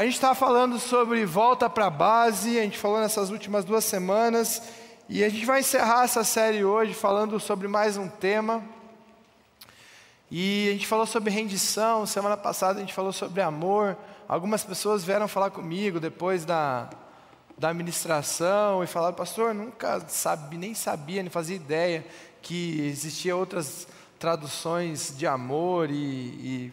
a gente está falando sobre volta para a base, a gente falou nessas últimas duas semanas, e a gente vai encerrar essa série hoje falando sobre mais um tema. E a gente falou sobre rendição, semana passada a gente falou sobre amor. Algumas pessoas vieram falar comigo depois da, da administração e falaram, pastor, nunca sabe, nem sabia, nem fazia ideia que existia outras traduções de amor e, e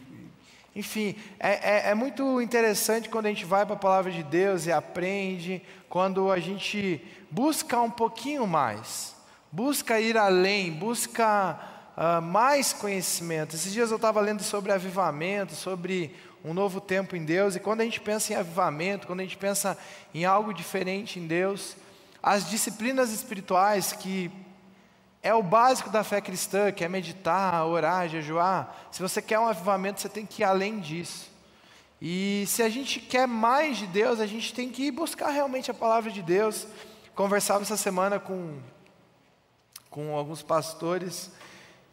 enfim, é, é, é, muito interessante quando a gente vai para a palavra de Deus e aprende, quando a gente busca um pouquinho mais, busca ir além, busca uh, mais conhecimento. Esses dias eu estava lendo sobre avivamento, sobre um novo tempo em Deus, e quando a gente pensa em avivamento, quando a gente pensa em algo diferente em Deus, as disciplinas espirituais que é o básico da fé cristã, que é meditar, orar, jejuar. Se você quer um avivamento, você tem que ir além disso. E se a gente quer mais de Deus, a gente tem que ir buscar realmente a palavra de Deus. Conversava essa semana com, com alguns pastores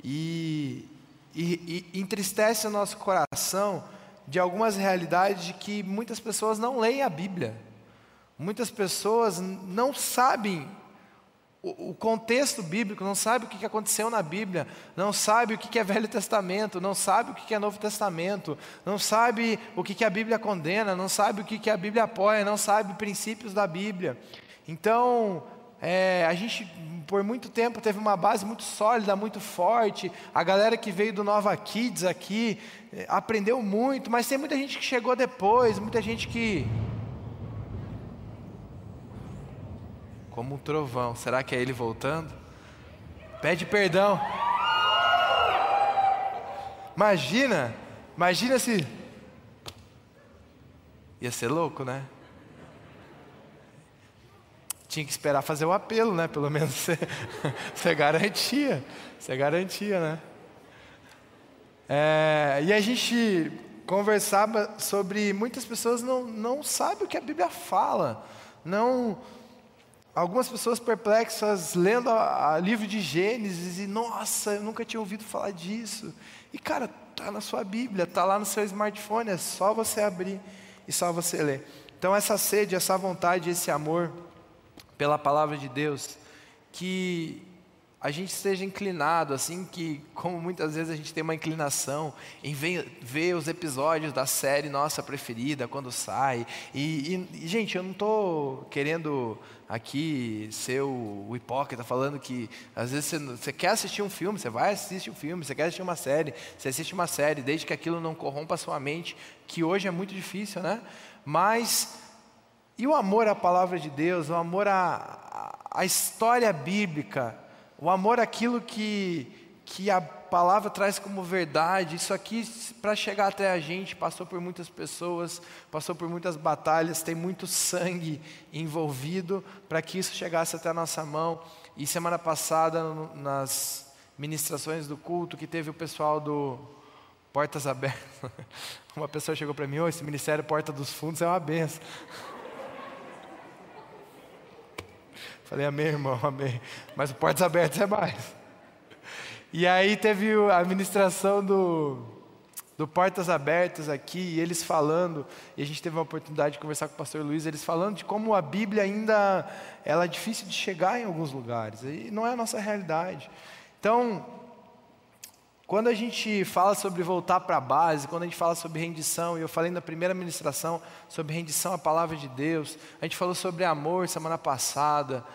e, e, e entristece o nosso coração de algumas realidades de que muitas pessoas não leem a Bíblia. Muitas pessoas não sabem o contexto bíblico, não sabe o que aconteceu na Bíblia, não sabe o que é Velho Testamento, não sabe o que é Novo Testamento, não sabe o que a Bíblia condena, não sabe o que a Bíblia apoia, não sabe princípios da Bíblia. Então, é, a gente por muito tempo teve uma base muito sólida, muito forte. A galera que veio do Nova Kids aqui é, aprendeu muito, mas tem muita gente que chegou depois, muita gente que como um trovão. Será que é ele voltando? Pede perdão. Imagina, imagina se. Ia ser louco, né? Tinha que esperar fazer o apelo, né? Pelo menos você, você garantia. Você garantia, né? É, e a gente conversava sobre muitas pessoas não, não sabem o que a Bíblia fala, não algumas pessoas perplexas lendo o livro de Gênesis e, nossa, eu nunca tinha ouvido falar disso. E, cara, tá na sua Bíblia, tá lá no seu smartphone, é só você abrir e só você ler. Então, essa sede, essa vontade, esse amor pela palavra de Deus, que a gente esteja inclinado, assim que, como muitas vezes a gente tem uma inclinação em ver, ver os episódios da série nossa preferida quando sai. E, e gente, eu não estou querendo aqui ser o, o, hipócrita falando que às vezes você, você, quer assistir um filme, você vai assistir um filme, você quer assistir uma série, você assiste uma série, desde que aquilo não corrompa a sua mente, que hoje é muito difícil, né? Mas e o amor à palavra de Deus, o amor à, à história bíblica, o amor àquilo que, que a palavra traz como verdade, isso aqui, para chegar até a gente, passou por muitas pessoas, passou por muitas batalhas, tem muito sangue envolvido para que isso chegasse até a nossa mão. E semana passada, nas ministrações do culto, que teve o pessoal do Portas Abertas, uma pessoa chegou para mim: oh, esse ministério Porta dos Fundos é uma benção. Falei, amém, irmão, amém. Mas Portas Abertas é mais. E aí teve a administração do, do Portas Abertas aqui, e eles falando, e a gente teve uma oportunidade de conversar com o pastor Luiz, eles falando de como a Bíblia ainda ela é difícil de chegar em alguns lugares, e não é a nossa realidade. Então, quando a gente fala sobre voltar para a base, quando a gente fala sobre rendição, e eu falei na primeira ministração sobre rendição à palavra de Deus, a gente falou sobre amor semana passada.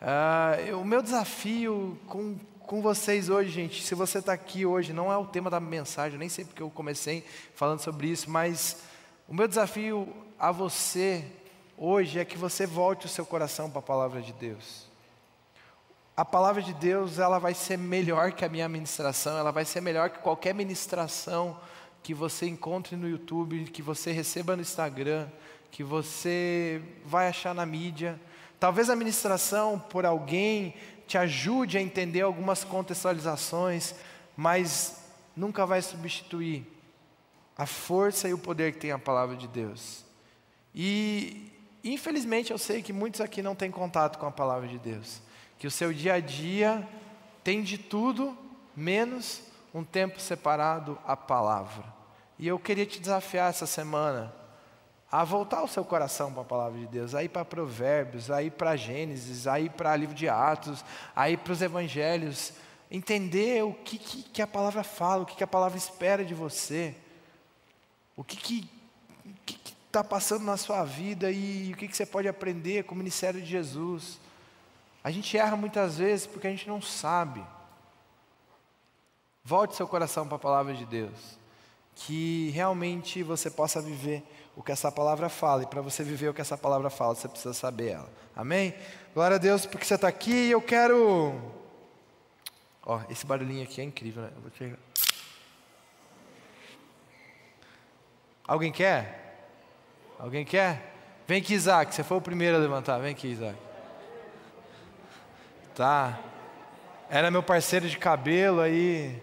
Uh, o meu desafio com, com vocês hoje, gente, se você está aqui hoje, não é o tema da mensagem, eu nem sei porque eu comecei falando sobre isso, mas o meu desafio a você hoje é que você volte o seu coração para a palavra de Deus a palavra de Deus ela vai ser melhor que a minha ministração, ela vai ser melhor que qualquer ministração que você encontre no YouTube, que você receba no Instagram, que você vai achar na mídia. Talvez a ministração por alguém te ajude a entender algumas contextualizações, mas nunca vai substituir a força e o poder que tem a palavra de Deus. E infelizmente eu sei que muitos aqui não têm contato com a palavra de Deus que o seu dia a dia tem de tudo menos um tempo separado à palavra. E eu queria te desafiar essa semana a voltar o seu coração para a palavra de Deus, a ir para Provérbios, a ir para Gênesis, a ir para livro de Atos, a ir para os Evangelhos, entender o que, que, que, a palavra fala, o que, que a palavra espera de você, o que está passando na sua vida e o que, que você pode aprender com o ministério de Jesus. A gente erra muitas vezes porque a gente não sabe. Volte seu coração para a palavra de Deus, que realmente você possa viver o que essa palavra fala, e para você viver o que essa palavra fala, você precisa saber ela. Amém? Glória a Deus porque você está aqui e eu quero. Ó, esse barulhinho aqui é incrível, né? Te... Alguém quer? Alguém quer? Vem aqui, Isaac, você foi o primeiro a levantar. Vem aqui, Isaac. Tá. Era meu parceiro de cabelo aí.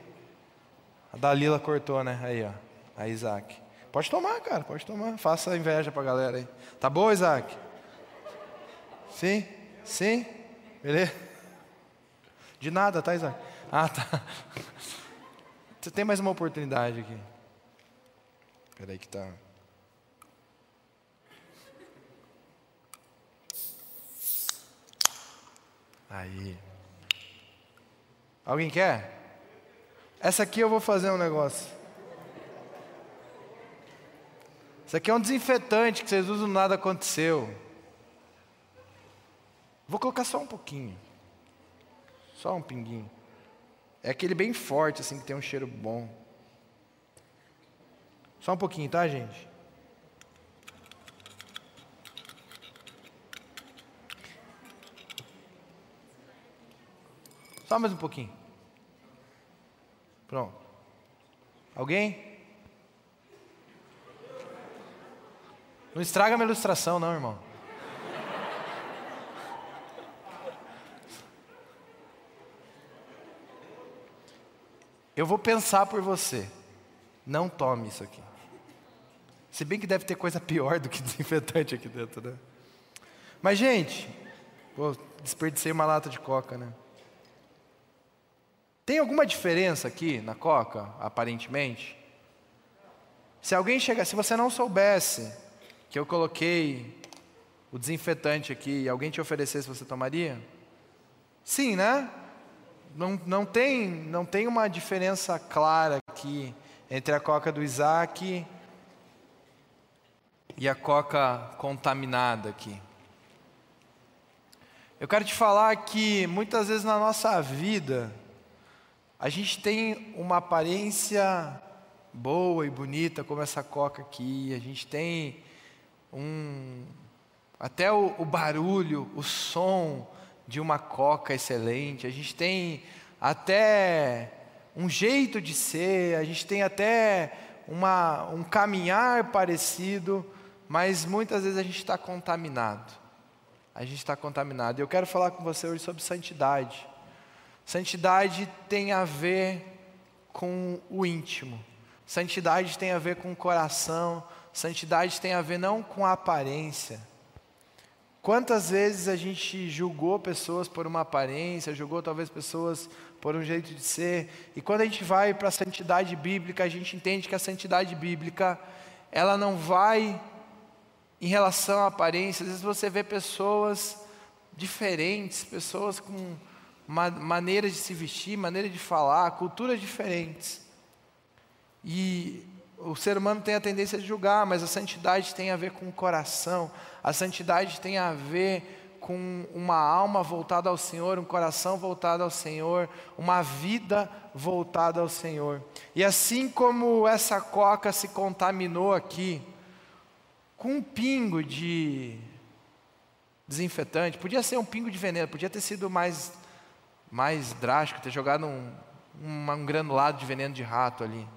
A Dalila cortou, né? Aí, ó. Aí, Isaac. Pode tomar, cara, pode tomar. Faça inveja pra galera aí. Tá bom, Isaac? Sim? Sim? Beleza? De nada, tá, Isaac? Ah, tá. Você tem mais uma oportunidade aqui. Peraí que tá. Aí. Alguém quer? Essa aqui eu vou fazer um negócio. Isso aqui é um desinfetante que vocês usam, nada aconteceu. Vou colocar só um pouquinho. Só um pinguinho. É aquele bem forte, assim, que tem um cheiro bom. Só um pouquinho, tá, gente? Só mais um pouquinho. Pronto. Alguém? Não estraga minha ilustração, não, irmão. Eu vou pensar por você. Não tome isso aqui. Se bem que deve ter coisa pior do que desinfetante aqui dentro, né? Mas, gente, pô, desperdicei uma lata de coca, né? Tem alguma diferença aqui na coca, aparentemente? Se alguém chegar, se você não soubesse que eu coloquei o desinfetante aqui e alguém te oferecesse, você tomaria? Sim, né? Não, não, tem, não tem uma diferença clara aqui entre a coca do Isaac e a coca contaminada aqui. Eu quero te falar que muitas vezes na nossa vida, a gente tem uma aparência boa e bonita, como essa coca aqui, a gente tem um. até o, o barulho, o som de uma coca excelente, a gente tem até um jeito de ser, a gente tem até uma, um caminhar parecido, mas muitas vezes a gente está contaminado. A gente está contaminado. Eu quero falar com você hoje sobre santidade. Santidade tem a ver com o íntimo. Santidade tem a ver com o coração. Santidade tem a ver não com a aparência. Quantas vezes a gente julgou pessoas por uma aparência, julgou talvez pessoas por um jeito de ser, e quando a gente vai para a santidade bíblica, a gente entende que a santidade bíblica, ela não vai em relação à aparência. Às vezes você vê pessoas diferentes, pessoas com maneiras de se vestir, maneiras de falar, culturas diferentes. E o ser humano tem a tendência de julgar, mas a santidade tem a ver com o coração, a santidade tem a ver com uma alma voltada ao Senhor, um coração voltado ao Senhor, uma vida voltada ao Senhor. E assim como essa coca se contaminou aqui, com um pingo de desinfetante, podia ser um pingo de veneno, podia ter sido mais mais drástico, ter jogado um, um, um granulado de veneno de rato ali.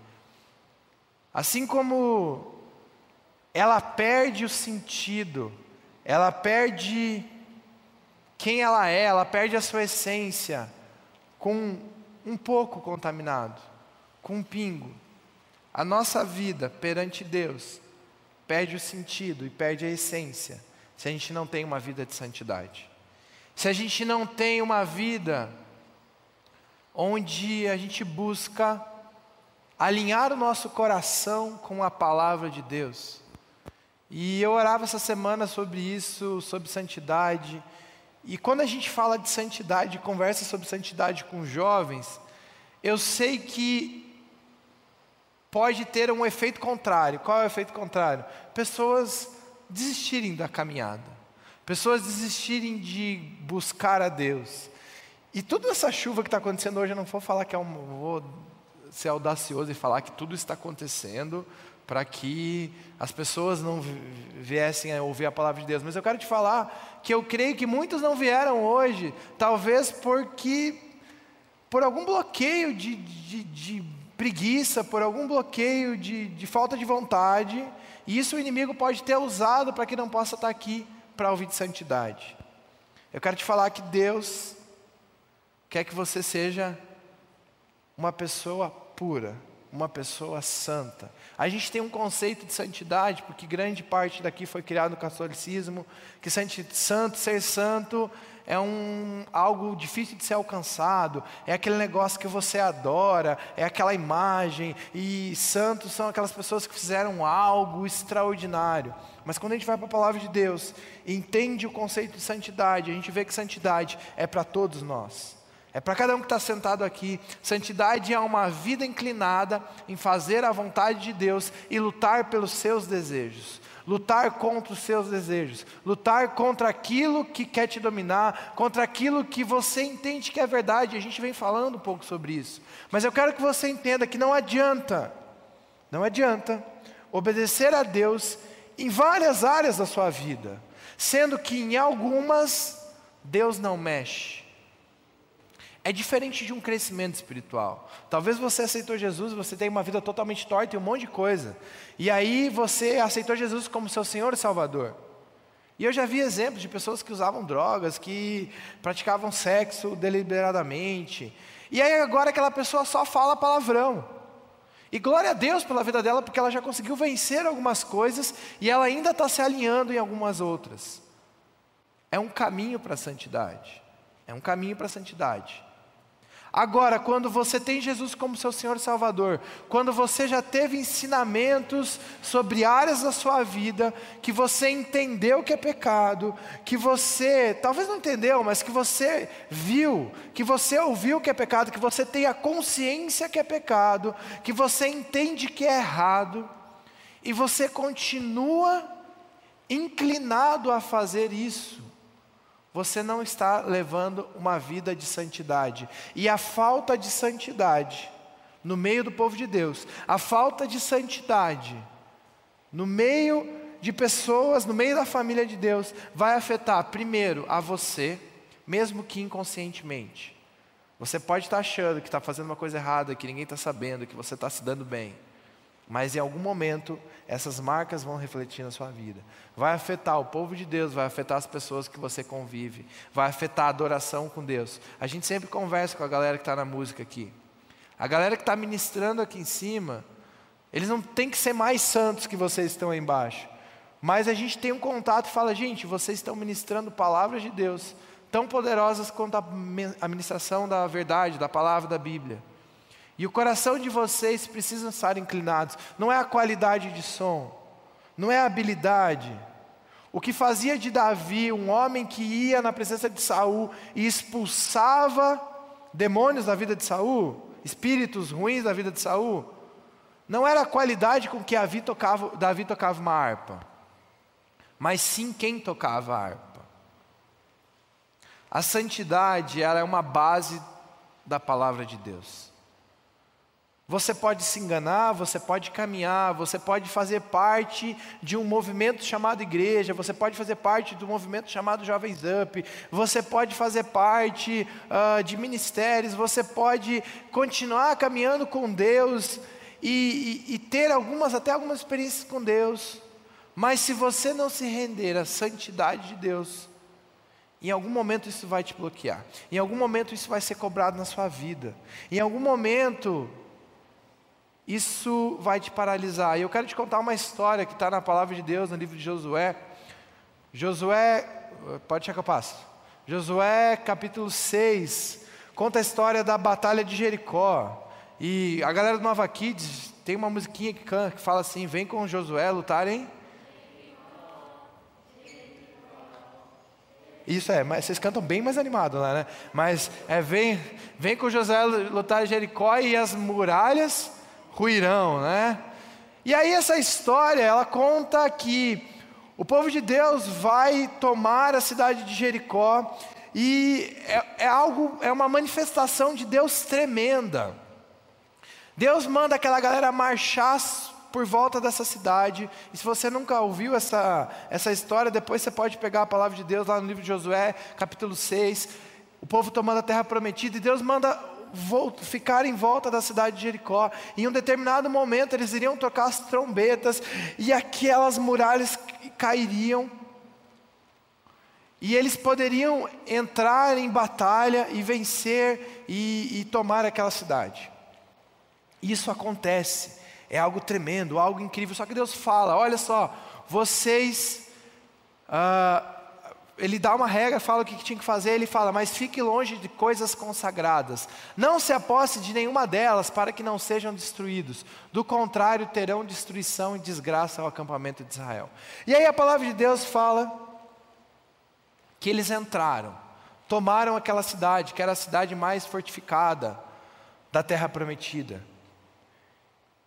Assim como ela perde o sentido, ela perde quem ela é, ela perde a sua essência com um pouco contaminado, com um pingo. A nossa vida perante Deus perde o sentido e perde a essência se a gente não tem uma vida de santidade. Se a gente não tem uma vida onde a gente busca alinhar o nosso coração com a palavra de Deus. E eu orava essa semana sobre isso, sobre santidade. E quando a gente fala de santidade, conversa sobre santidade com jovens, eu sei que pode ter um efeito contrário. Qual é o efeito contrário? Pessoas desistirem da caminhada, pessoas desistirem de buscar a Deus. E toda essa chuva que está acontecendo hoje, eu não vou falar que é um. Vou ser audacioso e falar que tudo está acontecendo para que as pessoas não viessem a ouvir a palavra de Deus. Mas eu quero te falar que eu creio que muitos não vieram hoje, talvez porque por algum bloqueio de, de, de preguiça, por algum bloqueio de, de falta de vontade, e isso o inimigo pode ter usado para que não possa estar aqui para ouvir de santidade. Eu quero te falar que Deus quer que você seja uma pessoa pura, uma pessoa santa. A gente tem um conceito de santidade, porque grande parte daqui foi criado no catolicismo, que santo, ser santo é um, algo difícil de ser alcançado, é aquele negócio que você adora, é aquela imagem, e santos são aquelas pessoas que fizeram algo extraordinário. Mas quando a gente vai para a palavra de Deus e entende o conceito de santidade, a gente vê que santidade é para todos nós. É para cada um que está sentado aqui. Santidade é uma vida inclinada em fazer a vontade de Deus e lutar pelos seus desejos. Lutar contra os seus desejos, lutar contra aquilo que quer te dominar, contra aquilo que você entende que é verdade. A gente vem falando um pouco sobre isso. Mas eu quero que você entenda que não adianta, não adianta obedecer a Deus em várias áreas da sua vida, sendo que em algumas Deus não mexe. É diferente de um crescimento espiritual. Talvez você aceitou Jesus, você tem uma vida totalmente torta e um monte de coisa. E aí você aceitou Jesus como seu Senhor e Salvador. E eu já vi exemplos de pessoas que usavam drogas, que praticavam sexo deliberadamente. E aí agora aquela pessoa só fala palavrão. E glória a Deus pela vida dela, porque ela já conseguiu vencer algumas coisas e ela ainda está se alinhando em algumas outras. É um caminho para a santidade. É um caminho para a santidade. Agora, quando você tem Jesus como seu Senhor Salvador, quando você já teve ensinamentos sobre áreas da sua vida, que você entendeu que é pecado, que você, talvez não entendeu, mas que você viu, que você ouviu que é pecado, que você tem a consciência que é pecado, que você entende que é errado, e você continua inclinado a fazer isso, você não está levando uma vida de santidade. E a falta de santidade no meio do povo de Deus, a falta de santidade no meio de pessoas, no meio da família de Deus, vai afetar primeiro a você, mesmo que inconscientemente. Você pode estar achando que está fazendo uma coisa errada, que ninguém está sabendo, que você está se dando bem. Mas em algum momento essas marcas vão refletir na sua vida. Vai afetar o povo de Deus, vai afetar as pessoas que você convive, vai afetar a adoração com Deus. A gente sempre conversa com a galera que está na música aqui. A galera que está ministrando aqui em cima, eles não têm que ser mais santos que vocês estão aí embaixo. Mas a gente tem um contato e fala, gente, vocês estão ministrando palavras de Deus tão poderosas quanto a ministração da verdade, da palavra da Bíblia. E o coração de vocês precisa estar inclinados. Não é a qualidade de som, não é a habilidade. O que fazia de Davi um homem que ia na presença de Saul e expulsava demônios da vida de Saul, espíritos ruins da vida de Saul, não era a qualidade com que Davi tocava, Davi tocava uma harpa, mas sim quem tocava a harpa. A santidade era uma base da palavra de Deus. Você pode se enganar, você pode caminhar, você pode fazer parte de um movimento chamado igreja, você pode fazer parte do movimento chamado Jovens Up, você pode fazer parte uh, de ministérios, você pode continuar caminhando com Deus e, e, e ter algumas, até algumas experiências com Deus, mas se você não se render à santidade de Deus, em algum momento isso vai te bloquear, em algum momento isso vai ser cobrado na sua vida, em algum momento isso vai te paralisar. E eu quero te contar uma história que está na palavra de Deus, no livro de Josué. Josué, pode achar que eu passo. Josué capítulo 6, conta a história da batalha de Jericó. E a galera do Nova Kids tem uma musiquinha que, canta, que fala assim: vem com Josué lutarem. Isso é, mas vocês cantam bem mais animado lá, né? Mas é, vem, vem com Josué lutar Jericó e as muralhas ruirão, né? E aí essa história, ela conta que o povo de Deus vai tomar a cidade de Jericó e é, é algo, é uma manifestação de Deus tremenda. Deus manda aquela galera marchar por volta dessa cidade. E se você nunca ouviu essa, essa história, depois você pode pegar a palavra de Deus lá no livro de Josué, capítulo 6. O povo tomando a terra prometida, e Deus manda ficar em volta da cidade de Jericó. Em um determinado momento, eles iriam tocar as trombetas, e aquelas muralhas cairiam. E eles poderiam entrar em batalha e vencer e, e tomar aquela cidade. Isso acontece. É algo tremendo, algo incrível. Só que Deus fala: olha só, vocês. Uh, ele dá uma regra, fala o que tinha que fazer, ele fala, mas fique longe de coisas consagradas. Não se aposse de nenhuma delas para que não sejam destruídos. Do contrário, terão destruição e desgraça ao acampamento de Israel. E aí a palavra de Deus fala que eles entraram, tomaram aquela cidade, que era a cidade mais fortificada da terra prometida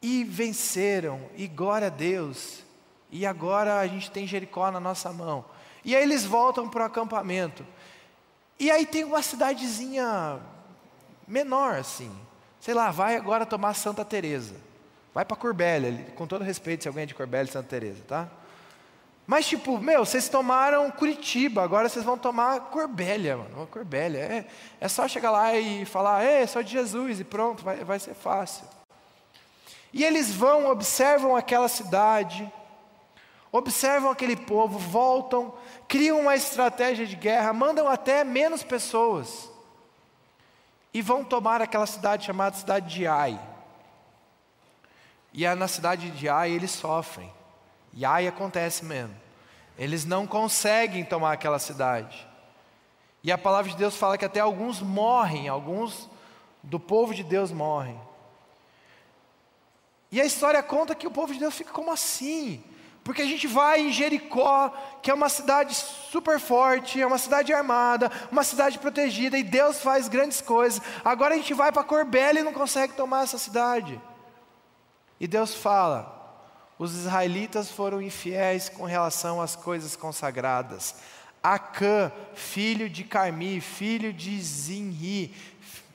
e venceram, e glória a Deus. E agora a gente tem Jericó na nossa mão. E aí eles voltam para o acampamento. E aí tem uma cidadezinha menor assim. Sei lá, vai agora tomar Santa Teresa. Vai para Corbélia, com todo respeito se alguém é de Corbélia Santa Teresa, tá? Mas tipo, meu, vocês tomaram Curitiba, agora vocês vão tomar Corbélia, mano. Corbélia. É, é só chegar lá e falar, é, sou de Jesus e pronto, vai, vai ser fácil. E eles vão, observam aquela cidade, observam aquele povo, voltam, criam uma estratégia de guerra, mandam até menos pessoas e vão tomar aquela cidade chamada cidade de Ai. E na cidade de Ai eles sofrem. E Ai acontece mesmo. Eles não conseguem tomar aquela cidade. E a palavra de Deus fala que até alguns morrem, alguns do povo de Deus morrem. E a história conta que o povo de Deus fica como assim? Porque a gente vai em Jericó, que é uma cidade super forte, é uma cidade armada, uma cidade protegida, e Deus faz grandes coisas. Agora a gente vai para Corbélia e não consegue tomar essa cidade. E Deus fala: os israelitas foram infiéis com relação às coisas consagradas. Acã, filho de Carmi, filho de Zinri,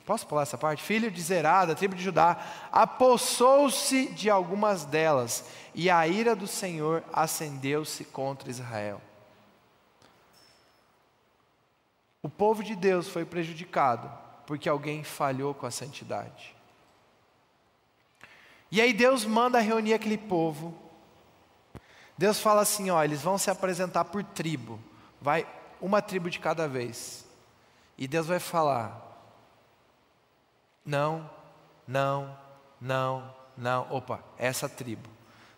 Posso pular essa parte? Filho de Zerá, da tribo de Judá, apossou-se de algumas delas, e a ira do Senhor acendeu-se contra Israel. O povo de Deus foi prejudicado porque alguém falhou com a santidade. E aí Deus manda reunir aquele povo. Deus fala assim: ó, eles vão se apresentar por tribo, vai uma tribo de cada vez. E Deus vai falar: não, não, não, não. Opa, essa tribo.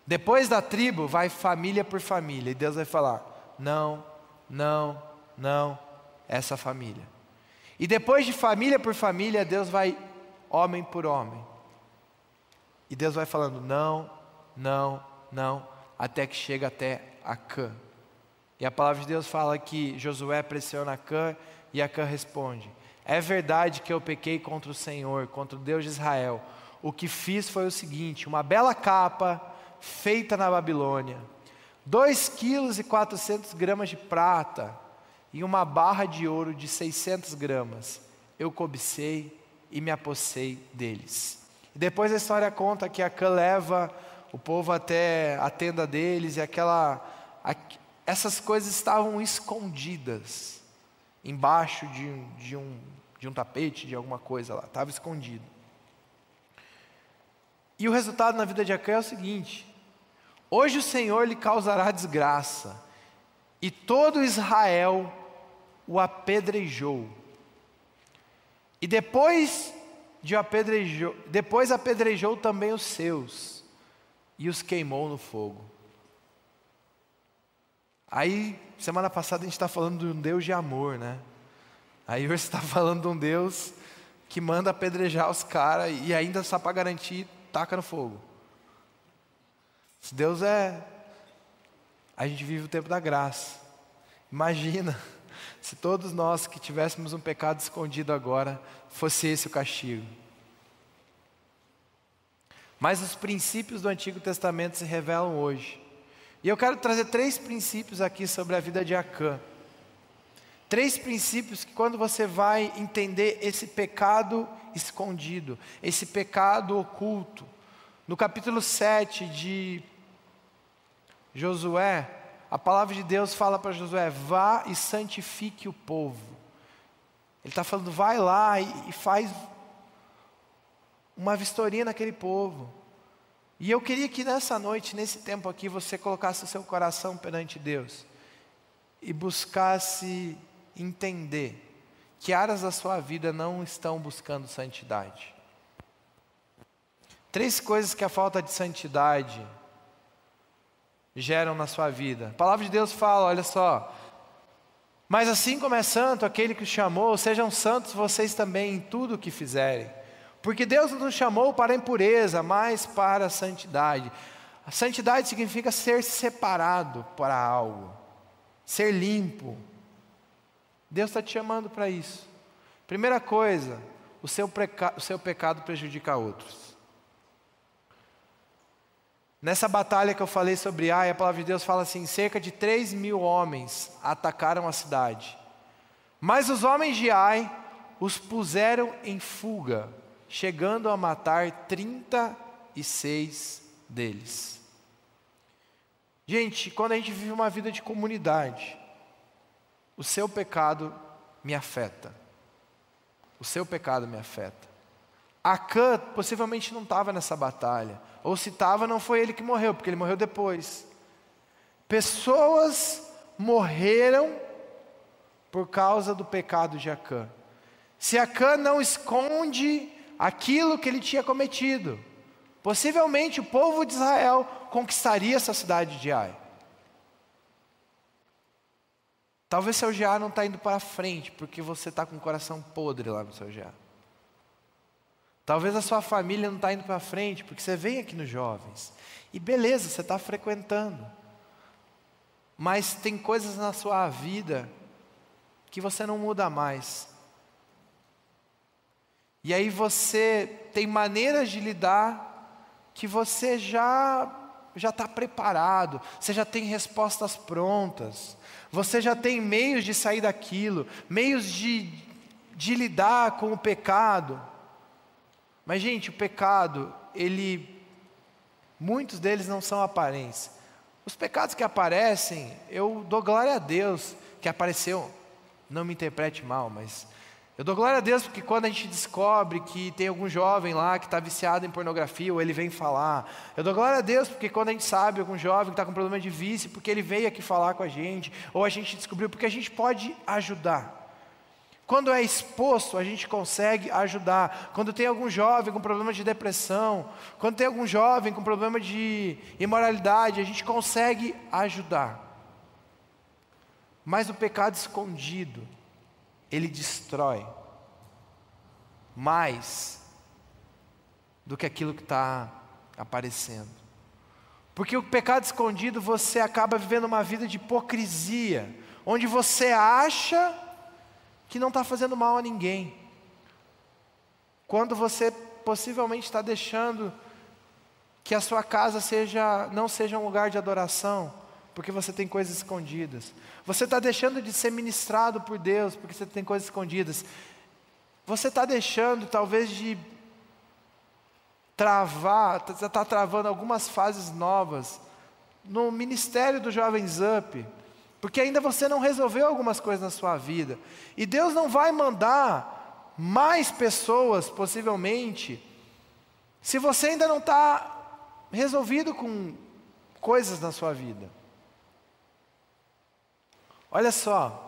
Depois da tribo, vai família por família. E Deus vai falar: não, não, não, essa família. E depois de família por família, Deus vai homem por homem. E Deus vai falando: não, não, não, até que chega até Acã. E a palavra de Deus fala que Josué pressiona Acã e Acã responde: é verdade que eu pequei contra o Senhor, contra o Deus de Israel. O que fiz foi o seguinte: uma bela capa feita na Babilônia, 2 quilos e 400 gramas de prata e uma barra de ouro de 600 gramas. Eu cobicei e me apossei deles. Depois a história conta que Acã leva o povo até a tenda deles e aquela, essas coisas estavam escondidas embaixo de, de, um, de um tapete, de alguma coisa lá, estava escondido. E o resultado na vida de Acã é o seguinte: hoje o Senhor lhe causará desgraça, e todo Israel o apedrejou. E depois de apedrejou, depois apedrejou também os seus e os queimou no fogo. Aí, semana passada a gente está falando de um Deus de amor, né? Aí você está falando de um Deus que manda apedrejar os caras e ainda só para garantir, taca no fogo. Se Deus é. A gente vive o tempo da graça. Imagina se todos nós que tivéssemos um pecado escondido agora, fosse esse o castigo. Mas os princípios do Antigo Testamento se revelam hoje. E eu quero trazer três princípios aqui sobre a vida de Acã. Três princípios que, quando você vai entender esse pecado escondido, esse pecado oculto, no capítulo 7 de Josué, a palavra de Deus fala para Josué: vá e santifique o povo. Ele está falando, vai lá e, e faz uma vistoria naquele povo. E eu queria que nessa noite, nesse tempo aqui, você colocasse o seu coração perante Deus e buscasse entender que áreas da sua vida não estão buscando santidade. Três coisas que a falta de santidade geram na sua vida. A palavra de Deus fala, olha só. Mas assim como é santo aquele que o chamou, sejam santos vocês também em tudo o que fizerem. Porque Deus não nos chamou para a impureza, mas para a santidade. A santidade significa ser separado para algo, ser limpo. Deus está te chamando para isso. Primeira coisa, o seu, o seu pecado prejudica outros. Nessa batalha que eu falei sobre Ai, a palavra de Deus fala assim: cerca de 3 mil homens atacaram a cidade. Mas os homens de Ai os puseram em fuga, chegando a matar 36 deles. Gente, quando a gente vive uma vida de comunidade, o seu pecado me afeta. O seu pecado me afeta. Acã possivelmente não estava nessa batalha. Ou se estava, não foi ele que morreu, porque ele morreu depois. Pessoas morreram por causa do pecado de Acã. Se Acã não esconde aquilo que ele tinha cometido, possivelmente o povo de Israel conquistaria essa cidade de Ai. Talvez seu GA não está indo para frente, porque você está com o coração podre lá no seu GA. Talvez a sua família não está indo para frente, porque você vem aqui nos jovens. E beleza, você está frequentando. Mas tem coisas na sua vida que você não muda mais. E aí você tem maneiras de lidar que você já já está preparado, você já tem respostas prontas, você já tem meios de sair daquilo, meios de, de lidar com o pecado. Mas, gente, o pecado, ele, muitos deles não são aparência. Os pecados que aparecem, eu dou glória a Deus que apareceu, não me interprete mal, mas eu dou glória a Deus porque quando a gente descobre que tem algum jovem lá que está viciado em pornografia, ou ele vem falar. Eu dou glória a Deus porque quando a gente sabe algum jovem que está com problema de vício, porque ele veio aqui falar com a gente, ou a gente descobriu, porque a gente pode ajudar. Quando é exposto, a gente consegue ajudar. Quando tem algum jovem com problema de depressão, quando tem algum jovem com problema de imoralidade, a gente consegue ajudar. Mas o pecado escondido, ele destrói mais do que aquilo que está aparecendo. Porque o pecado escondido, você acaba vivendo uma vida de hipocrisia, onde você acha que não está fazendo mal a ninguém. Quando você possivelmente está deixando que a sua casa seja, não seja um lugar de adoração, porque você tem coisas escondidas. Você está deixando de ser ministrado por Deus, porque você tem coisas escondidas. Você está deixando, talvez, de travar, está tá travando algumas fases novas no ministério do Jovens Up porque ainda você não resolveu algumas coisas na sua vida. E Deus não vai mandar mais pessoas, possivelmente, se você ainda não está resolvido com coisas na sua vida. Olha só,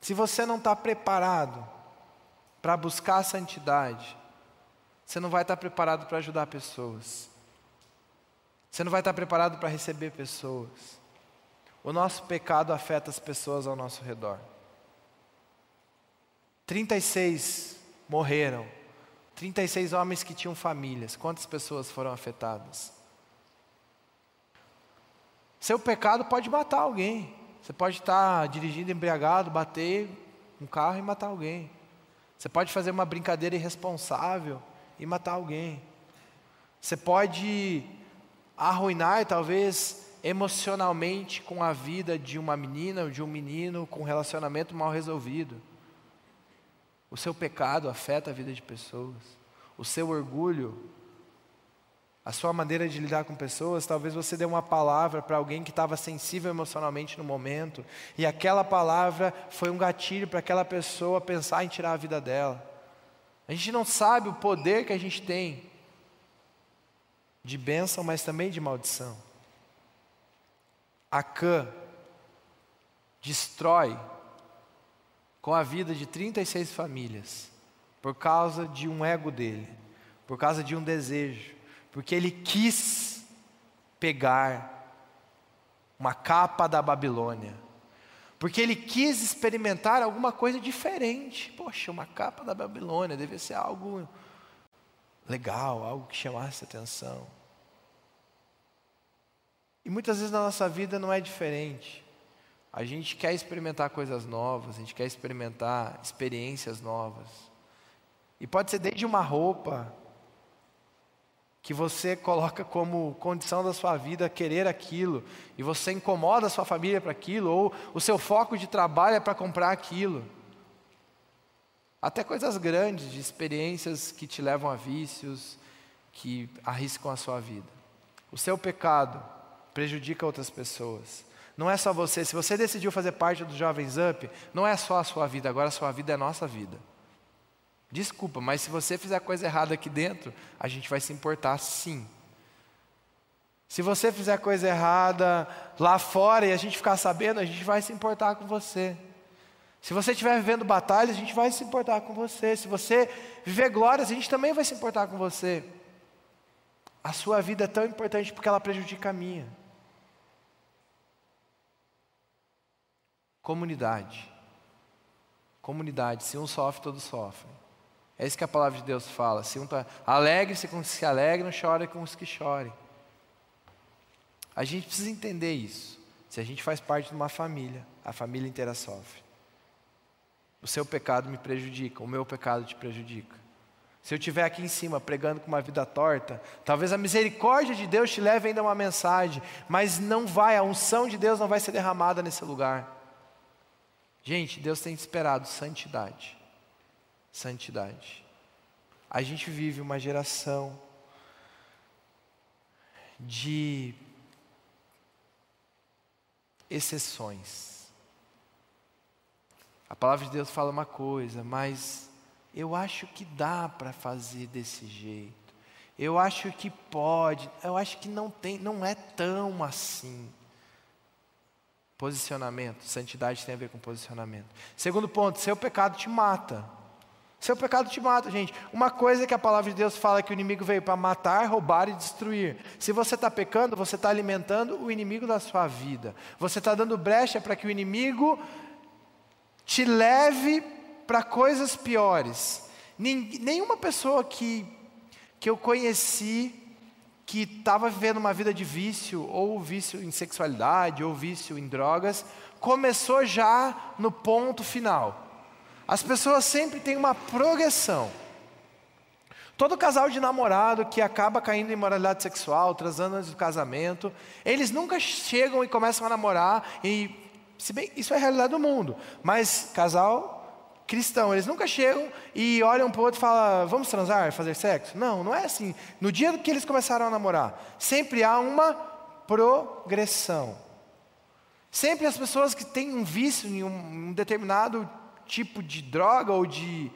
se você não está preparado para buscar a santidade, você não vai estar preparado para ajudar pessoas. Você não vai estar preparado para receber pessoas. O nosso pecado afeta as pessoas ao nosso redor. 36 morreram. 36 homens que tinham famílias. Quantas pessoas foram afetadas? Seu pecado pode matar alguém. Você pode estar dirigindo embriagado, bater um carro e matar alguém. Você pode fazer uma brincadeira irresponsável e matar alguém. Você pode arruinar, talvez, emocionalmente com a vida de uma menina ou de um menino com um relacionamento mal resolvido. O seu pecado afeta a vida de pessoas. O seu orgulho, a sua maneira de lidar com pessoas, talvez você dê uma palavra para alguém que estava sensível emocionalmente no momento, e aquela palavra foi um gatilho para aquela pessoa pensar em tirar a vida dela. A gente não sabe o poder que a gente tem de bênção, mas também de maldição. Acã destrói com a vida de 36 famílias, por causa de um ego dele, por causa de um desejo, porque ele quis pegar uma capa da Babilônia, porque ele quis experimentar alguma coisa diferente. Poxa, uma capa da Babilônia deve ser algo legal, algo que chamasse atenção. E muitas vezes na nossa vida não é diferente. A gente quer experimentar coisas novas, a gente quer experimentar experiências novas. E pode ser desde uma roupa que você coloca como condição da sua vida querer aquilo, e você incomoda a sua família para aquilo, ou o seu foco de trabalho é para comprar aquilo. Até coisas grandes, de experiências que te levam a vícios, que arriscam a sua vida. O seu pecado prejudica outras pessoas. Não é só você. Se você decidiu fazer parte do Jovens Up, não é só a sua vida, agora a sua vida é a nossa vida. Desculpa, mas se você fizer coisa errada aqui dentro, a gente vai se importar sim. Se você fizer coisa errada lá fora e a gente ficar sabendo, a gente vai se importar com você. Se você estiver vivendo batalhas, a gente vai se importar com você. Se você viver glórias, a gente também vai se importar com você. A sua vida é tão importante porque ela prejudica a minha. Comunidade. Comunidade. Se um sofre, todos sofrem. É isso que a palavra de Deus fala. Tá, alegre-se com os que se alegram, chore com os que chorem. A gente precisa entender isso. Se a gente faz parte de uma família, a família inteira sofre. O seu pecado me prejudica, o meu pecado te prejudica. Se eu estiver aqui em cima pregando com uma vida torta, talvez a misericórdia de Deus te leve ainda uma mensagem, mas não vai, a unção de Deus não vai ser derramada nesse lugar. Gente, Deus tem esperado santidade. Santidade. A gente vive uma geração de exceções. A palavra de Deus fala uma coisa, mas eu acho que dá para fazer desse jeito. Eu acho que pode, eu acho que não tem, não é tão assim. Posicionamento, santidade tem a ver com posicionamento. Segundo ponto, seu pecado te mata. Seu pecado te mata, gente. Uma coisa que a palavra de Deus fala que o inimigo veio para matar, roubar e destruir. Se você está pecando, você está alimentando o inimigo da sua vida. Você está dando brecha para que o inimigo te leve para coisas piores. Nenhuma pessoa que, que eu conheci que estava vivendo uma vida de vício, ou vício em sexualidade, ou vício em drogas, começou já no ponto final. As pessoas sempre têm uma progressão. Todo casal de namorado que acaba caindo em moralidade sexual, transando antes do casamento, eles nunca chegam e começam a namorar, e se bem isso é a realidade do mundo, mas casal cristão, eles nunca chegam e olham para o outro e falam, vamos transar, fazer sexo? Não, não é assim. No dia que eles começaram a namorar, sempre há uma progressão. Sempre as pessoas que têm um vício em um determinado tipo de droga ou de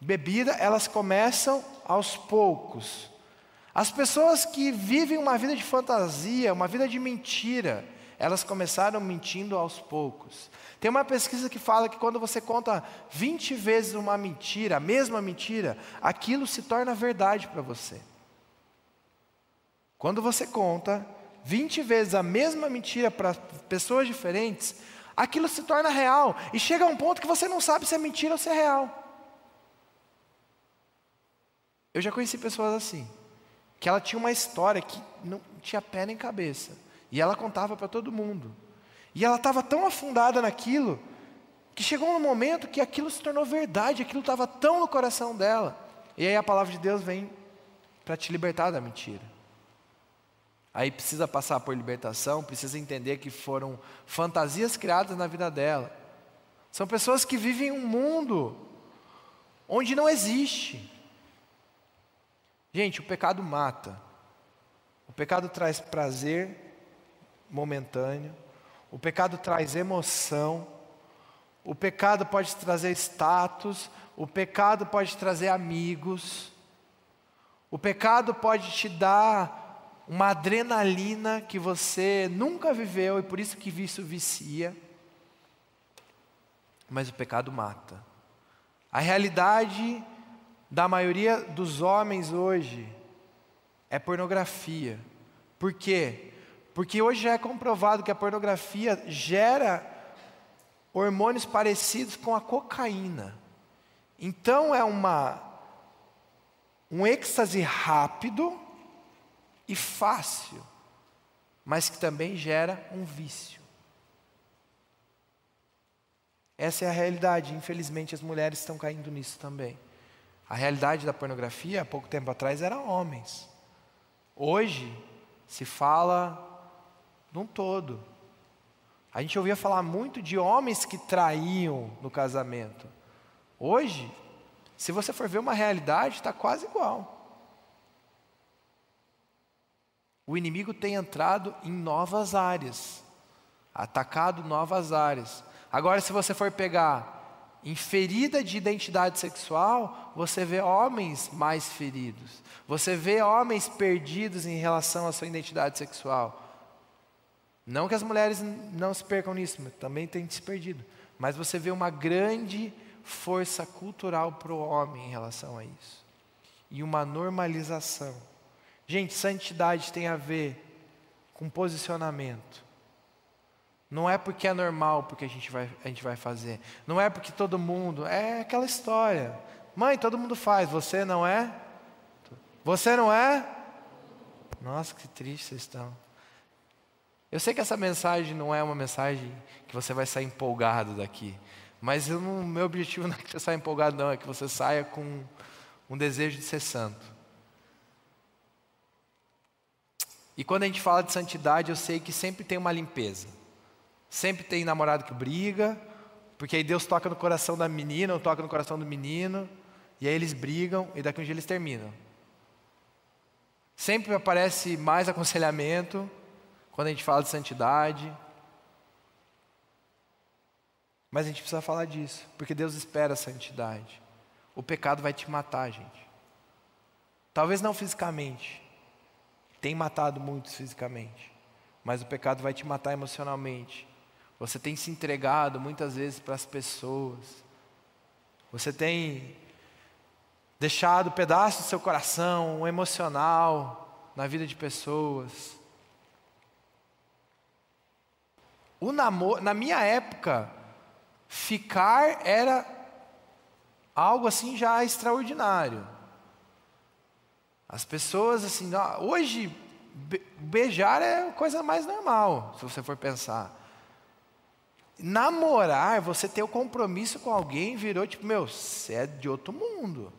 bebida, elas começam aos poucos. As pessoas que vivem uma vida de fantasia, uma vida de mentira, elas começaram mentindo aos poucos. Tem uma pesquisa que fala que quando você conta 20 vezes uma mentira, a mesma mentira, aquilo se torna verdade para você. Quando você conta 20 vezes a mesma mentira para pessoas diferentes, aquilo se torna real e chega a um ponto que você não sabe se é mentira ou se é real. Eu já conheci pessoas assim, que ela tinha uma história que não tinha pé nem cabeça, e ela contava para todo mundo. E ela estava tão afundada naquilo, que chegou um momento que aquilo se tornou verdade, aquilo estava tão no coração dela. E aí a palavra de Deus vem para te libertar da mentira. Aí precisa passar por libertação, precisa entender que foram fantasias criadas na vida dela. São pessoas que vivem um mundo onde não existe. Gente, o pecado mata. O pecado traz prazer momentâneo. O pecado traz emoção. O pecado pode trazer status. O pecado pode trazer amigos. O pecado pode te dar uma adrenalina que você nunca viveu e por isso que isso vicia. Mas o pecado mata. A realidade da maioria dos homens hoje é pornografia. Por quê? Porque hoje já é comprovado que a pornografia gera hormônios parecidos com a cocaína. Então é uma um êxtase rápido e fácil, mas que também gera um vício. Essa é a realidade, infelizmente as mulheres estão caindo nisso também. A realidade da pornografia, há pouco tempo atrás, era homens. Hoje, se fala num todo. A gente ouvia falar muito de homens que traíam no casamento. Hoje, se você for ver uma realidade, está quase igual. O inimigo tem entrado em novas áreas, atacado novas áreas. Agora, se você for pegar em ferida de identidade sexual, você vê homens mais feridos. Você vê homens perdidos em relação à sua identidade sexual. Não que as mulheres não se percam nisso, mas também têm se perdido. Mas você vê uma grande força cultural para o homem em relação a isso. E uma normalização. Gente, santidade tem a ver com posicionamento. Não é porque é normal porque a gente vai, a gente vai fazer. Não é porque todo mundo. É aquela história. Mãe, todo mundo faz, você não é? Você não é? Nossa, que triste vocês estão. Eu sei que essa mensagem não é uma mensagem que você vai sair empolgado daqui. Mas o meu objetivo não é que você saia empolgado, não, é que você saia com um desejo de ser santo. E quando a gente fala de santidade, eu sei que sempre tem uma limpeza. Sempre tem namorado que briga, porque aí Deus toca no coração da menina, ou toca no coração do menino, e aí eles brigam e daqui um dia eles terminam. Sempre aparece mais aconselhamento quando a gente fala de santidade. Mas a gente precisa falar disso, porque Deus espera a santidade. O pecado vai te matar, gente. Talvez não fisicamente, tem matado muitos fisicamente, mas o pecado vai te matar emocionalmente. Você tem se entregado muitas vezes para as pessoas. Você tem deixado pedaços do seu coração, um emocional, na vida de pessoas. O namoro, na minha época, ficar era algo assim já extraordinário. As pessoas assim, hoje beijar é a coisa mais normal, se você for pensar. Namorar, você ter o compromisso com alguém, virou tipo, meu, você é de outro mundo.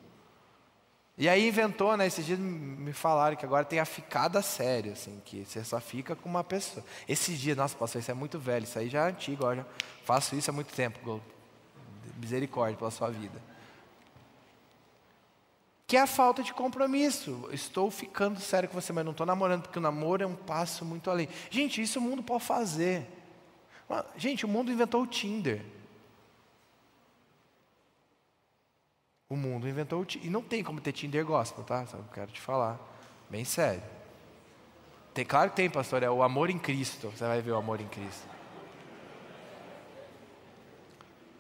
E aí inventou, né? Esses dias me falaram que agora tem a ficada séria, assim, que você só fica com uma pessoa. Esses dias, nossa, pastor, isso é muito velho, isso aí já é antigo, olha. Faço isso há muito tempo. Misericórdia pela sua vida. Que é a falta de compromisso. Estou ficando sério com você, mas não estou namorando, porque o namoro é um passo muito além. Gente, isso o mundo pode fazer. Gente, o mundo inventou o Tinder. O mundo inventou o Tinder. E não tem como ter Tinder gospel, tá? Só quero te falar. Bem sério. Tem, claro que tem, pastor. É o amor em Cristo. Você vai ver o amor em Cristo.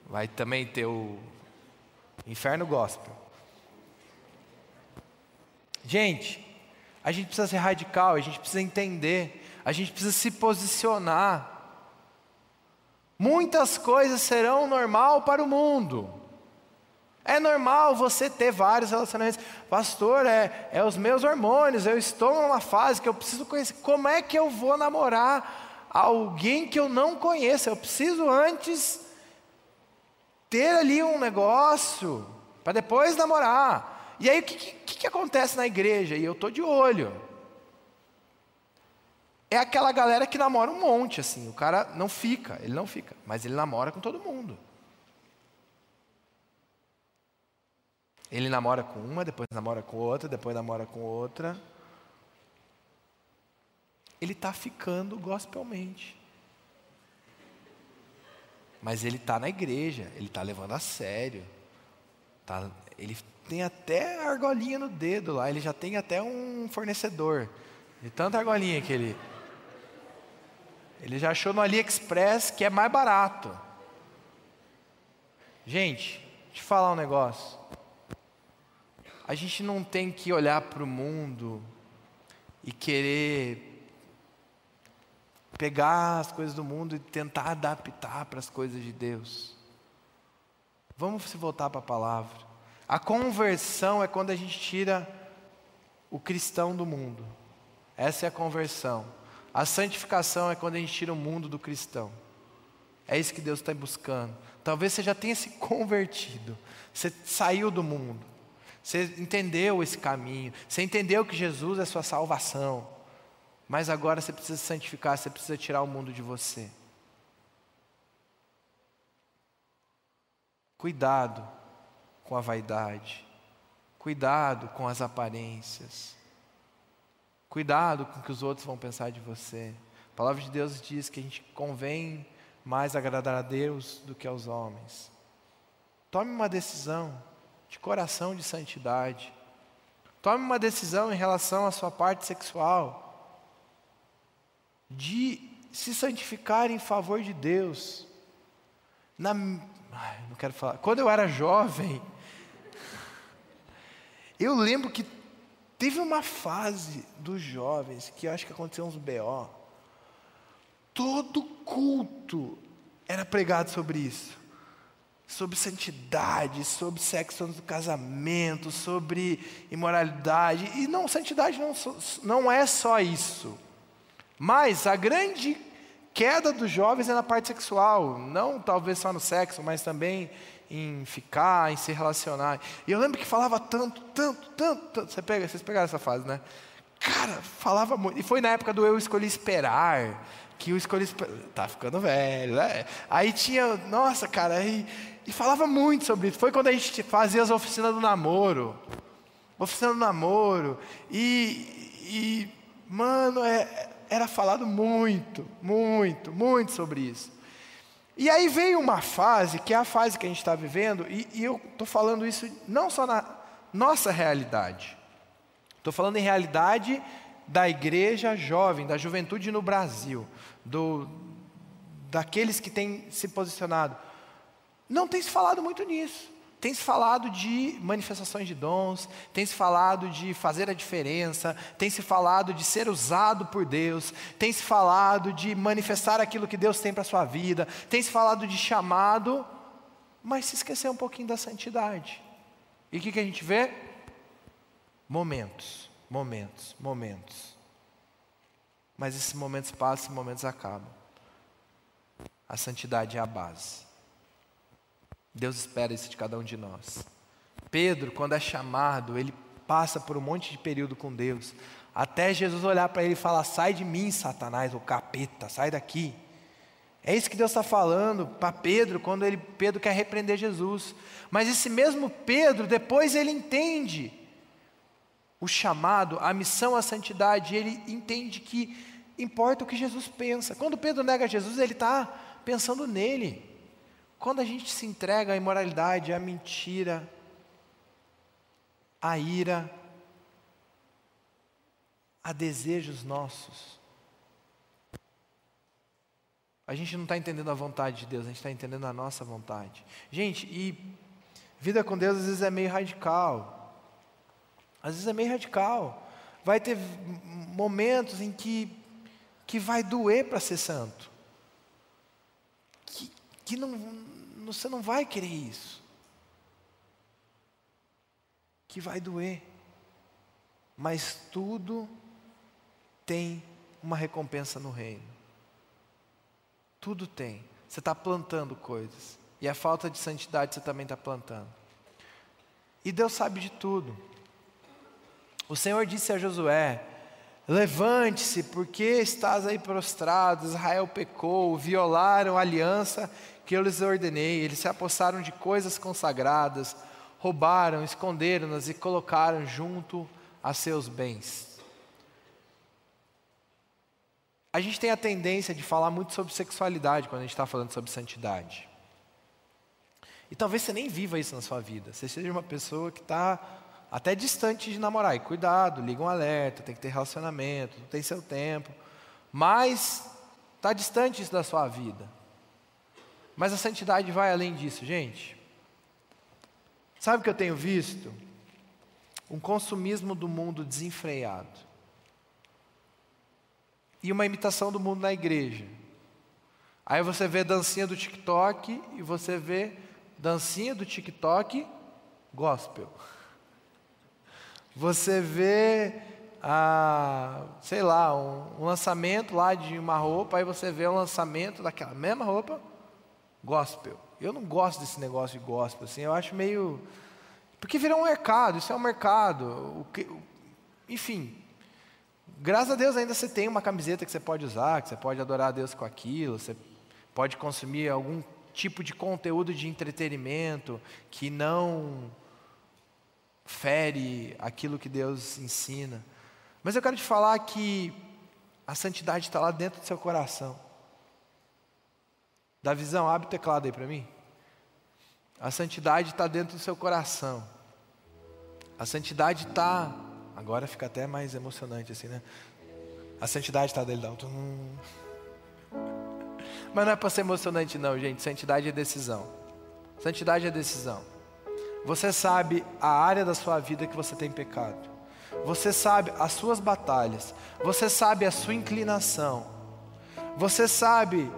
Vai também ter o inferno gospel. Gente, a gente precisa ser radical, a gente precisa entender, a gente precisa se posicionar. Muitas coisas serão normal para o mundo. É normal você ter vários relacionamentos. Pastor, é, é os meus hormônios, eu estou numa fase que eu preciso conhecer. Como é que eu vou namorar alguém que eu não conheço. Eu preciso antes ter ali um negócio para depois namorar. E aí o que, que, que acontece na igreja? E eu estou de olho. É aquela galera que namora um monte, assim. O cara não fica, ele não fica, mas ele namora com todo mundo. Ele namora com uma, depois namora com outra, depois namora com outra. Ele está ficando gospelmente. Mas ele está na igreja, ele está levando a sério. Tá, ele tem até argolinha no dedo lá, ele já tem até um fornecedor. De tanta argolinha que ele. Ele já achou no AliExpress que é mais barato. Gente, deixa eu falar um negócio. A gente não tem que olhar para o mundo e querer pegar as coisas do mundo e tentar adaptar para as coisas de Deus. Vamos se voltar para a palavra. A conversão é quando a gente tira o cristão do mundo. Essa é a conversão. A santificação é quando a gente tira o mundo do cristão. É isso que Deus está buscando. Talvez você já tenha se convertido. Você saiu do mundo. Você entendeu esse caminho, você entendeu que Jesus é sua salvação, mas agora você precisa santificar, você precisa tirar o mundo de você. Cuidado com a vaidade, cuidado com as aparências, cuidado com o que os outros vão pensar de você. A palavra de Deus diz que a gente convém mais agradar a Deus do que aos homens. Tome uma decisão de coração de santidade. Tome uma decisão em relação à sua parte sexual, de se santificar em favor de Deus. Na, não quero falar. Quando eu era jovem, eu lembro que teve uma fase dos jovens que eu acho que aconteceu uns BO. Todo culto era pregado sobre isso sobre santidade, sobre sexo antes do casamento, sobre imoralidade. E não, santidade não, não é só isso. Mas a grande queda dos jovens é na parte sexual, não talvez só no sexo, mas também em ficar, em se relacionar. E eu lembro que falava tanto, tanto, tanto, tanto. Você pega, vocês pegaram essa fase, né? Cara, falava muito. E foi na época do eu escolhi esperar, que eu escolhi esperar. Tá ficando velho, né? Aí tinha, nossa, cara, aí e falava muito sobre isso. Foi quando a gente fazia as oficinas do namoro. Oficina do namoro. E, e mano, é, era falado muito, muito, muito sobre isso. E aí veio uma fase, que é a fase que a gente está vivendo, e, e eu estou falando isso não só na nossa realidade. Estou falando em realidade da igreja jovem, da juventude no Brasil, do, daqueles que têm se posicionado. Não tem se falado muito nisso. Tem se falado de manifestações de dons, tem se falado de fazer a diferença, tem se falado de ser usado por Deus, tem se falado de manifestar aquilo que Deus tem para a sua vida, tem se falado de chamado, mas se esqueceu um pouquinho da santidade. E o que, que a gente vê? Momentos, momentos, momentos. Mas esses momentos passam, esses momentos acabam. A santidade é a base. Deus espera isso de cada um de nós. Pedro, quando é chamado, ele passa por um monte de período com Deus, até Jesus olhar para ele e falar: Sai de mim, Satanás, o capeta, sai daqui. É isso que Deus está falando para Pedro, quando ele, Pedro quer repreender Jesus. Mas esse mesmo Pedro, depois ele entende o chamado, a missão, a santidade, ele entende que importa o que Jesus pensa. Quando Pedro nega Jesus, ele está pensando nele. Quando a gente se entrega à imoralidade, à mentira, à ira, a desejos nossos, a gente não está entendendo a vontade de Deus, a gente está entendendo a nossa vontade. Gente, e vida com Deus às vezes é meio radical. Às vezes é meio radical. Vai ter momentos em que, que vai doer para ser santo que não, você não vai querer isso. Que vai doer. Mas tudo tem uma recompensa no reino. Tudo tem. Você está plantando coisas. E a falta de santidade você também está plantando. E Deus sabe de tudo. O Senhor disse a Josué: Levante-se, porque estás aí prostrado. Israel pecou, violaram a aliança que eu lhes ordenei. Eles se apossaram de coisas consagradas, roubaram, esconderam-nas e colocaram junto a seus bens. A gente tem a tendência de falar muito sobre sexualidade quando a gente está falando sobre santidade. E talvez você nem viva isso na sua vida. Você seja uma pessoa que está até distante de namorar. E cuidado, liga um alerta, tem que ter relacionamento, tem seu tempo. Mas está distante isso da sua vida. Mas a santidade vai além disso, gente. Sabe o que eu tenho visto? Um consumismo do mundo desenfreado. E uma imitação do mundo na igreja. Aí você vê dancinha do TikTok e você vê dancinha do TikTok gospel. Você vê, ah, sei lá, um, um lançamento lá de uma roupa, aí você vê o um lançamento daquela mesma roupa gospel. Eu não gosto desse negócio de gospel, assim, eu acho meio. Porque virou um mercado, isso é um mercado. Que, enfim, graças a Deus ainda você tem uma camiseta que você pode usar, que você pode adorar a Deus com aquilo, você pode consumir algum tipo de conteúdo de entretenimento que não fere aquilo que Deus ensina. Mas eu quero te falar que a santidade está lá dentro do seu coração. Da visão, abre o teclado aí para mim. A santidade está dentro do seu coração. A santidade está. Agora fica até mais emocionante assim, né? A santidade está dele, dentro. Mas não é para ser emocionante, não, gente. Santidade é decisão. Santidade é decisão. Você sabe a área da sua vida que você tem pecado. Você sabe as suas batalhas. Você sabe a sua inclinação. Você sabe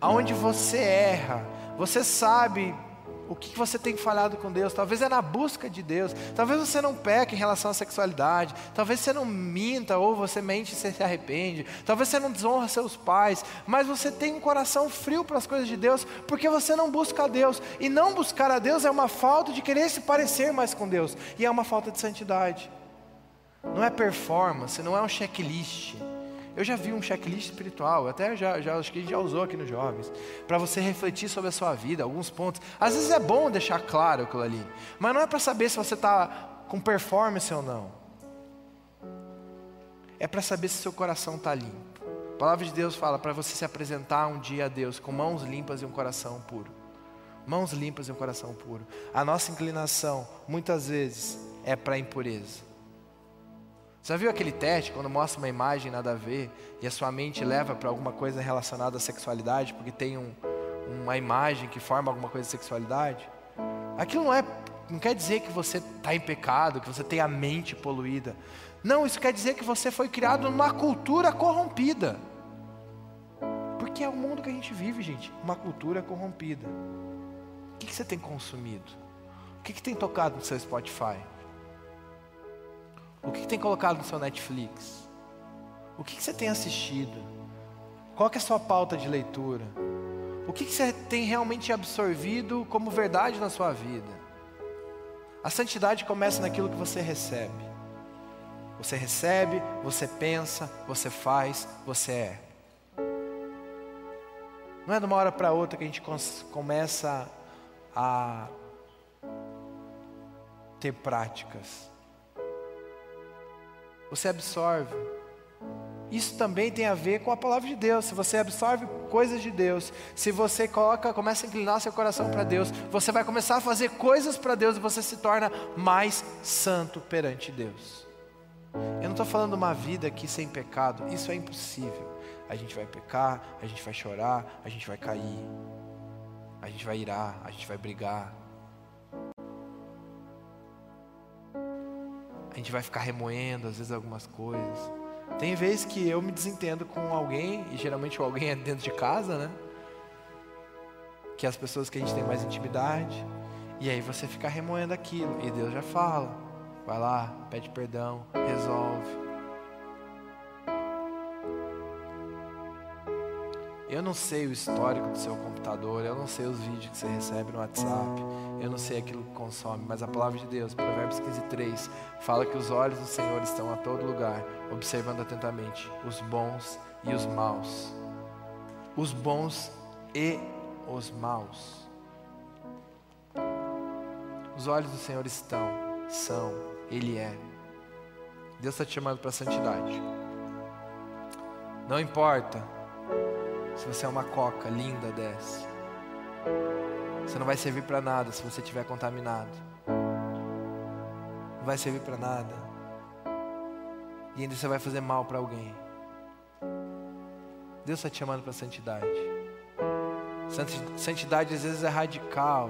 aonde você erra. Você sabe o que você tem falhado com Deus. Talvez é na busca de Deus. Talvez você não peque em relação à sexualidade. Talvez você não minta ou você mente e você se arrepende. Talvez você não desonra seus pais. Mas você tem um coração frio para as coisas de Deus porque você não busca a Deus. E não buscar a Deus é uma falta de querer se parecer mais com Deus. E é uma falta de santidade. Não é performance, não é um checklist. Eu já vi um checklist espiritual, até já, já acho que já usou aqui nos jovens, para você refletir sobre a sua vida, alguns pontos. Às vezes é bom deixar claro aquilo ali, mas não é para saber se você está com performance ou não. É para saber se seu coração está limpo. A palavra de Deus fala para você se apresentar um dia a Deus com mãos limpas e um coração puro. Mãos limpas e um coração puro. A nossa inclinação, muitas vezes, é para a impureza. Já viu aquele teste quando mostra uma imagem nada a ver e a sua mente leva para alguma coisa relacionada à sexualidade porque tem um, uma imagem que forma alguma coisa de sexualidade? Aquilo não é, não quer dizer que você está em pecado, que você tem a mente poluída. Não, isso quer dizer que você foi criado numa cultura corrompida. Porque é o mundo que a gente vive, gente, uma cultura corrompida. O que, que você tem consumido? O que, que tem tocado no seu Spotify? O que, que tem colocado no seu Netflix? O que, que você tem assistido? Qual é a sua pauta de leitura? O que, que você tem realmente absorvido como verdade na sua vida? A santidade começa naquilo que você recebe. Você recebe, você pensa, você faz, você é. Não é de uma hora para outra que a gente começa a ter práticas você absorve. Isso também tem a ver com a palavra de Deus. Se você absorve coisas de Deus, se você coloca, começa a inclinar seu coração para Deus, você vai começar a fazer coisas para Deus e você se torna mais santo perante Deus. Eu não estou falando uma vida aqui sem pecado, isso é impossível. A gente vai pecar, a gente vai chorar, a gente vai cair, a gente vai irar, a gente vai brigar, a gente vai ficar remoendo às vezes algumas coisas. Tem vezes que eu me desentendo com alguém, e geralmente o alguém é dentro de casa, né? Que é as pessoas que a gente tem mais intimidade. E aí você fica remoendo aquilo, e Deus já fala. Vai lá, pede perdão, resolve. Eu não sei o histórico do seu computador, eu não sei os vídeos que você recebe no WhatsApp, eu não sei aquilo que consome, mas a palavra de Deus, Provérbios 15, 3, fala que os olhos do Senhor estão a todo lugar, observando atentamente os bons e os maus. Os bons e os maus. Os olhos do Senhor estão, são, Ele é. Deus está te chamando para a santidade. Não importa se você é uma coca linda dessa. Você não vai servir para nada se você estiver contaminado. Não vai servir para nada. E ainda você vai fazer mal para alguém. Deus está te chamando para santidade. Santidade às vezes é radical,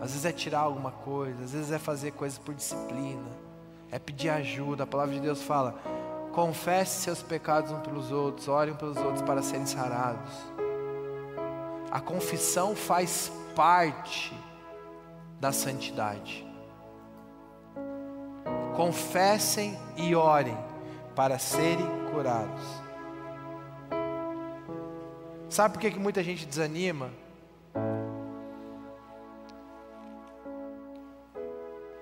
às vezes é tirar alguma coisa, às vezes é fazer coisas por disciplina, é pedir ajuda. A palavra de Deus fala: confesse seus pecados uns pelos outros, orem pelos outros para serem sarados. A confissão faz parte da santidade. Confessem e orem para serem curados. Sabe por que, que muita gente desanima?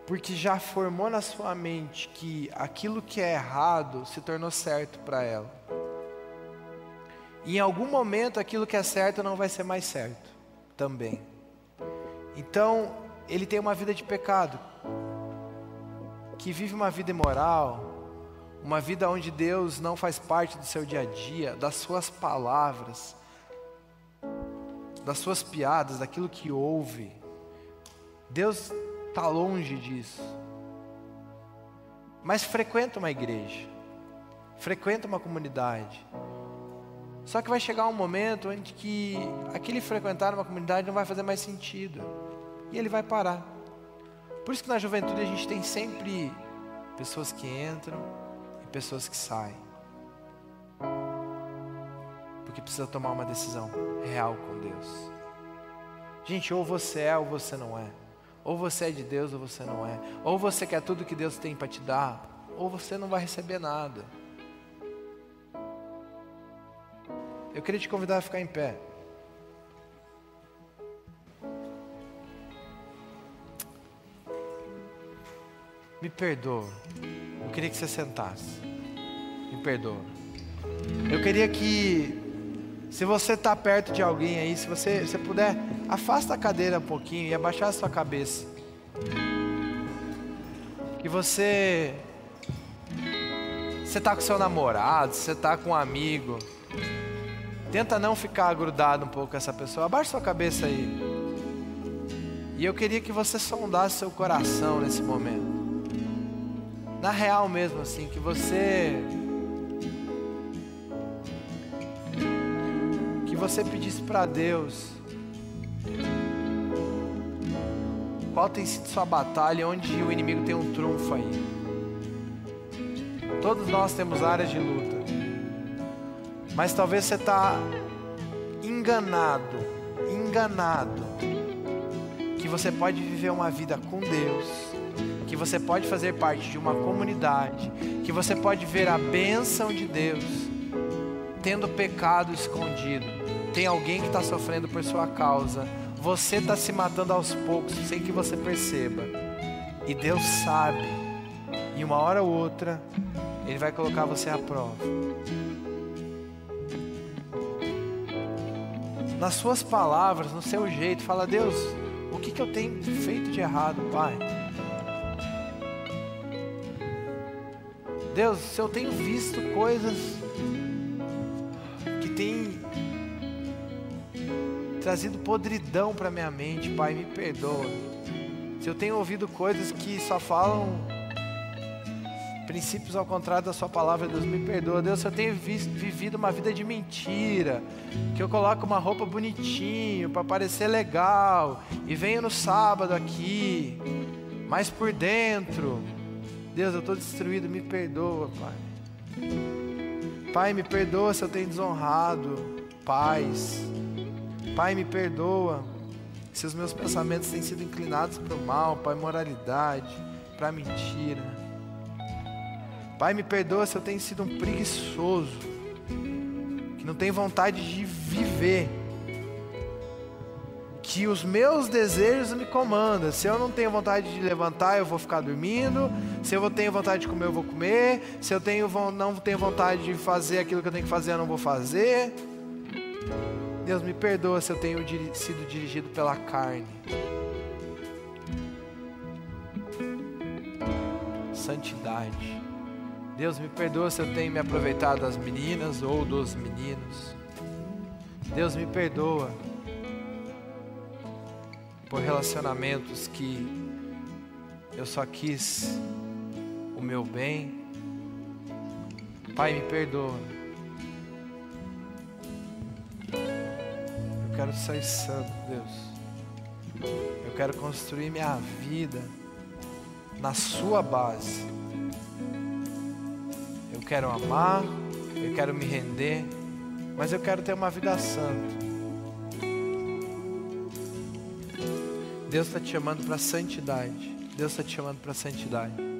Porque já formou na sua mente que aquilo que é errado se tornou certo para ela. E em algum momento aquilo que é certo não vai ser mais certo também. Então, ele tem uma vida de pecado, que vive uma vida imoral, uma vida onde Deus não faz parte do seu dia a dia, das suas palavras, das suas piadas, daquilo que ouve. Deus está longe disso. Mas frequenta uma igreja, frequenta uma comunidade. Só que vai chegar um momento onde que aquele frequentar uma comunidade não vai fazer mais sentido. E ele vai parar. Por isso que na juventude a gente tem sempre pessoas que entram e pessoas que saem. Porque precisa tomar uma decisão real com Deus. Gente, ou você é ou você não é. Ou você é de Deus ou você não é. Ou você quer tudo que Deus tem para te dar, ou você não vai receber nada. Eu queria te convidar a ficar em pé. Me perdoa. Eu queria que você sentasse. Me perdoa. Eu queria que se você está perto de alguém aí, se você, você puder, afasta a cadeira um pouquinho e abaixar a sua cabeça. Que você. Você está com seu namorado, você está com um amigo. Tenta não ficar grudado um pouco com essa pessoa. Abaixa sua cabeça aí. E eu queria que você sondasse seu coração nesse momento. Na real mesmo, assim, que você que você pedisse para Deus qual tem sido sua batalha, onde o inimigo tem um trunfo aí. Todos nós temos áreas de luta, mas talvez você está enganado, enganado, que você pode viver uma vida com Deus, que você pode fazer parte de uma comunidade, que você pode ver a bênção de Deus, tendo pecado escondido tem alguém que está sofrendo por sua causa. Você está se matando aos poucos sem que você perceba. E Deus sabe. E uma hora ou outra, Ele vai colocar você à prova. Nas suas palavras, no seu jeito, fala: Deus, o que, que eu tenho feito de errado, Pai? Deus, se eu tenho visto coisas trazido podridão para minha mente, Pai, me perdoa. Se eu tenho ouvido coisas que só falam princípios ao contrário da Sua palavra, Deus me perdoa. Deus, se eu tenho visto, vivido uma vida de mentira, que eu coloco uma roupa bonitinho para parecer legal e venho no sábado aqui, mas por dentro, Deus, eu estou destruído, me perdoa, Pai. Pai, me perdoa se eu tenho desonrado pais Pai, me perdoa se os meus pensamentos têm sido inclinados para o mal, para a imoralidade, para a mentira. Pai, me perdoa se eu tenho sido um preguiçoso que não tem vontade de viver, que os meus desejos me comandam. Se eu não tenho vontade de levantar, eu vou ficar dormindo. Se eu tenho vontade de comer, eu vou comer. Se eu tenho, não tenho vontade de fazer aquilo que eu tenho que fazer, eu não vou fazer. Deus me perdoa se eu tenho sido dirigido pela carne. Santidade. Deus me perdoa se eu tenho me aproveitado das meninas ou dos meninos. Deus me perdoa por relacionamentos que eu só quis o meu bem. Pai, me perdoa. Quero ser santo, Deus. Eu quero construir minha vida na Sua base. Eu quero amar, eu quero me render, mas eu quero ter uma vida santa. Deus está te chamando para santidade. Deus está te chamando para santidade.